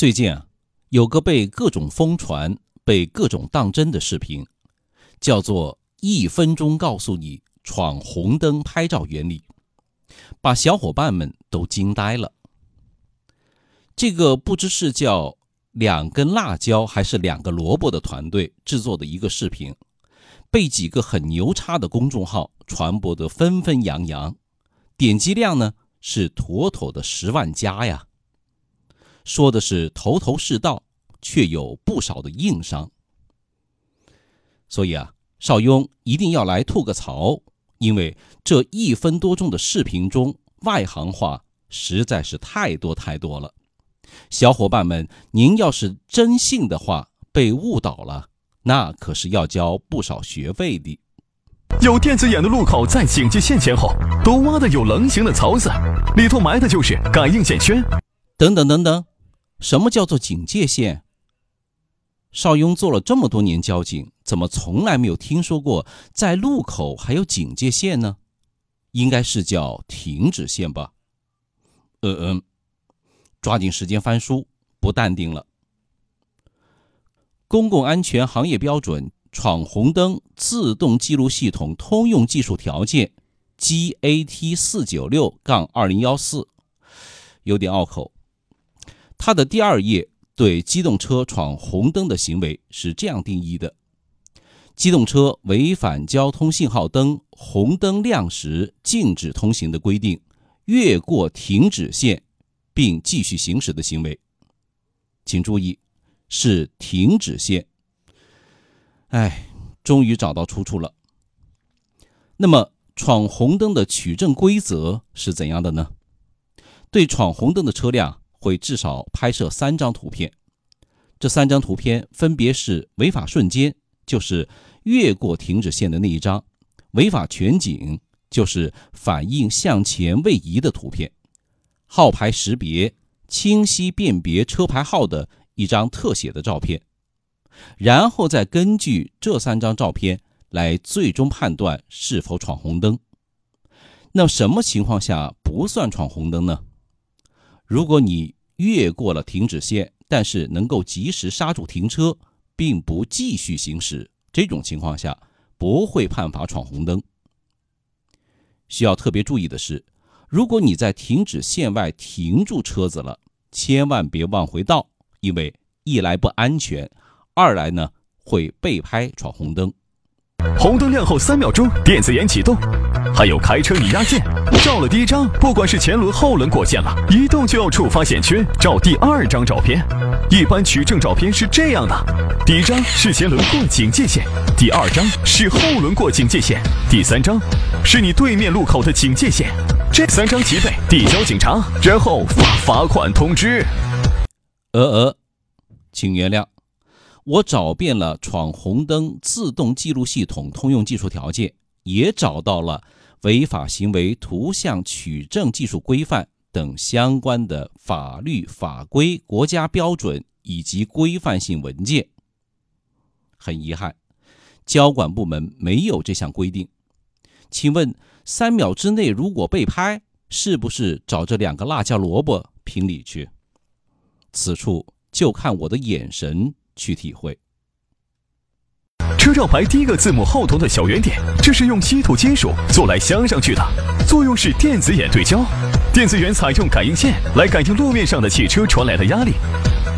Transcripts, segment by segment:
最近啊，有个被各种疯传、被各种当真的视频，叫做“一分钟告诉你闯红灯拍照原理”，把小伙伴们都惊呆了。这个不知是叫两根辣椒还是两个萝卜的团队制作的一个视频，被几个很牛叉的公众号传播得纷纷扬扬，点击量呢是妥妥的十万加呀。说的是头头是道，却有不少的硬伤。所以啊，邵雍一定要来吐个槽，因为这一分多钟的视频中外行话实在是太多太多了。小伙伴们，您要是真信的话，被误导了，那可是要交不少学费的。有电子眼的路口在警戒线前后都挖的有棱形的槽子，里头埋的就是感应线圈。等等等等。什么叫做警戒线？邵雍做了这么多年交警，怎么从来没有听说过在路口还有警戒线呢？应该是叫停止线吧？嗯嗯，抓紧时间翻书，不淡定了。公共安全行业标准闯红灯自动记录系统通用技术条件 GAT 四九六杠二零幺四，有点拗口。它的第二页对机动车闯红灯的行为是这样定义的：机动车违反交通信号灯红灯亮时禁止通行的规定，越过停止线并继续行驶的行为。请注意，是停止线。哎，终于找到出处了。那么，闯红灯的取证规则是怎样的呢？对闯红灯的车辆。会至少拍摄三张图片，这三张图片分别是违法瞬间，就是越过停止线的那一张；违法全景，就是反应向前位移的图片；号牌识别，清晰辨别车牌号的一张特写的照片。然后再根据这三张照片来最终判断是否闯红灯。那什么情况下不算闯红灯呢？如果你越过了停止线，但是能够及时刹住停车，并不继续行驶，这种情况下不会判罚闯红灯。需要特别注意的是，如果你在停止线外停住车子了，千万别往回倒，因为一来不安全，二来呢会被拍闯红灯。红灯亮后三秒钟，电子眼启动。还有开车你压线，照了第一张，不管是前轮后轮过线了，一动就要触发线圈，照第二张照片。一般取证照片是这样的：第一张是前轮过警戒线，第二张是后轮过警戒线，第三张是你对面路口的警戒线。这三张齐备，递交警察，然后发罚款通知。呃呃，请原谅。我找遍了闯红灯自动记录系统通用技术条件，也找到了违法行为图像取证技术规范等相关的法律法规、国家标准以及规范性文件。很遗憾，交管部门没有这项规定。请问，三秒之内如果被拍，是不是找这两个辣椒萝卜评理去？此处就看我的眼神。去体会。车照牌第一个字母后头的小圆点，这是用稀土金属做来镶上去的，作用是电子眼对焦。电子眼采用感应线来感应路面上的汽车传来的压力，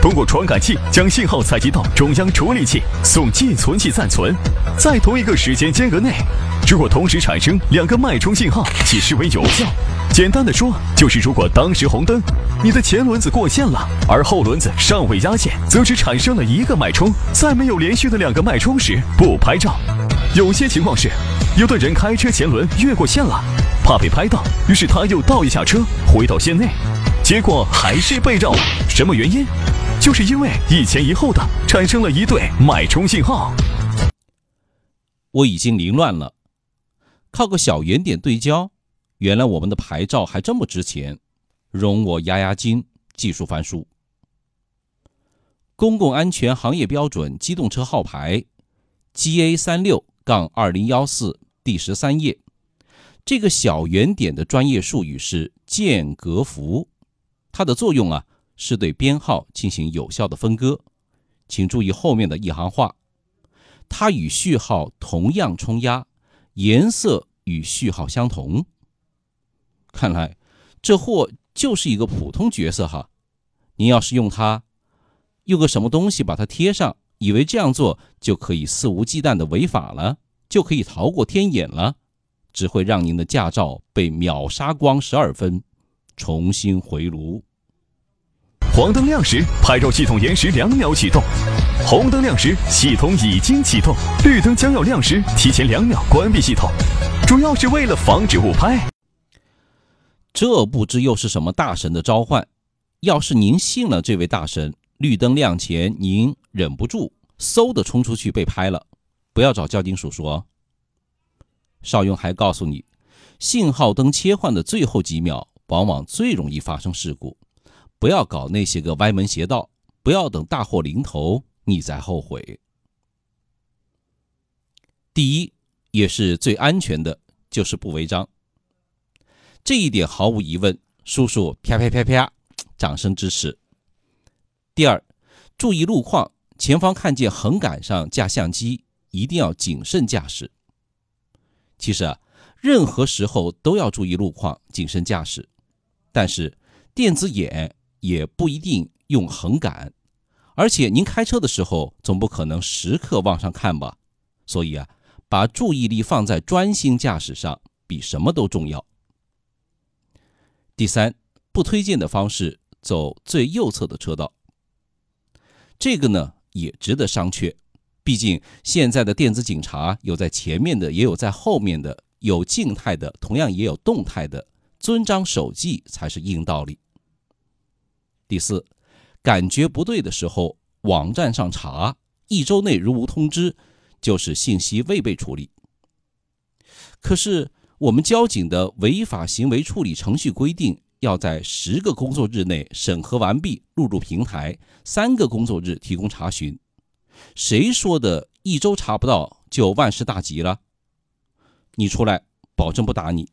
通过传感器将信号采集到中央处理器，送寄存器暂存。在同一个时间间隔内，如果同时产生两个脉冲信号，即视为有效。简单的说，就是如果当时红灯，你的前轮子过线了，而后轮子尚未压线，则只产生了一个脉冲，在没有连续的两个脉冲时不拍照。有些情况是，有的人开车前轮越过线了，怕被拍到，于是他又倒一下车回到线内，结果还是被照了。什么原因？就是因为一前一后的产生了一对脉冲信号。我已经凌乱了，靠个小圆点对焦。原来我们的牌照还这么值钱，容我压压惊，技术翻书。公共安全行业标准机动车号牌，GA 三六杠二零幺四第十三页，这个小圆点的专业术语是间隔符，它的作用啊是对编号进行有效的分割。请注意后面的一行话，它与序号同样冲压，颜色与序号相同。看来这货就是一个普通角色哈。您要是用它，用个什么东西把它贴上，以为这样做就可以肆无忌惮的违法了，就可以逃过天眼了，只会让您的驾照被秒杀光十二分。重新回炉。黄灯亮时，拍照系统延时两秒启动；红灯亮时，系统已经启动；绿灯将要亮时，提前两秒关闭系统，主要是为了防止误拍。这不知又是什么大神的召唤？要是您信了这位大神，绿灯亮前您忍不住嗖的冲出去被拍了，不要找交警叔叔哦。邵雍还告诉你，信号灯切换的最后几秒。往往最容易发生事故，不要搞那些个歪门邪道，不要等大祸临头你再后悔。第一，也是最安全的，就是不违章。这一点毫无疑问，叔叔啪啪啪啪，掌声支持。第二，注意路况，前方看见横杆上架相机，一定要谨慎驾驶。其实啊，任何时候都要注意路况，谨慎驾驶。但是电子眼也不一定用横杆，而且您开车的时候总不可能时刻往上看吧？所以啊，把注意力放在专心驾驶上，比什么都重要。第三，不推荐的方式走最右侧的车道。这个呢也值得商榷，毕竟现在的电子警察有在前面的，也有在后面的，有静态的，同样也有动态的。遵章守纪才是硬道理。第四，感觉不对的时候，网站上查，一周内如无通知，就是信息未被处理。可是我们交警的违法行为处理程序规定，要在十个工作日内审核完毕，录入平台，三个工作日提供查询。谁说的一周查不到就万事大吉了？你出来，保证不打你。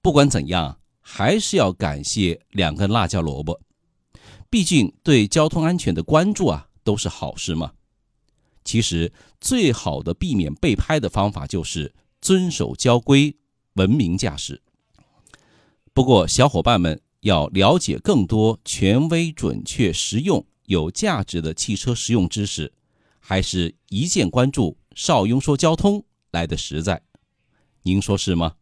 不管怎样，还是要感谢两根辣椒萝卜。毕竟对交通安全的关注啊，都是好事嘛。其实最好的避免被拍的方法就是遵守交规，文明驾驶。不过小伙伴们要了解更多权威、准确、实用、有价值的汽车实用知识，还是一键关注“邵雍说交通”来的实在。您说是吗？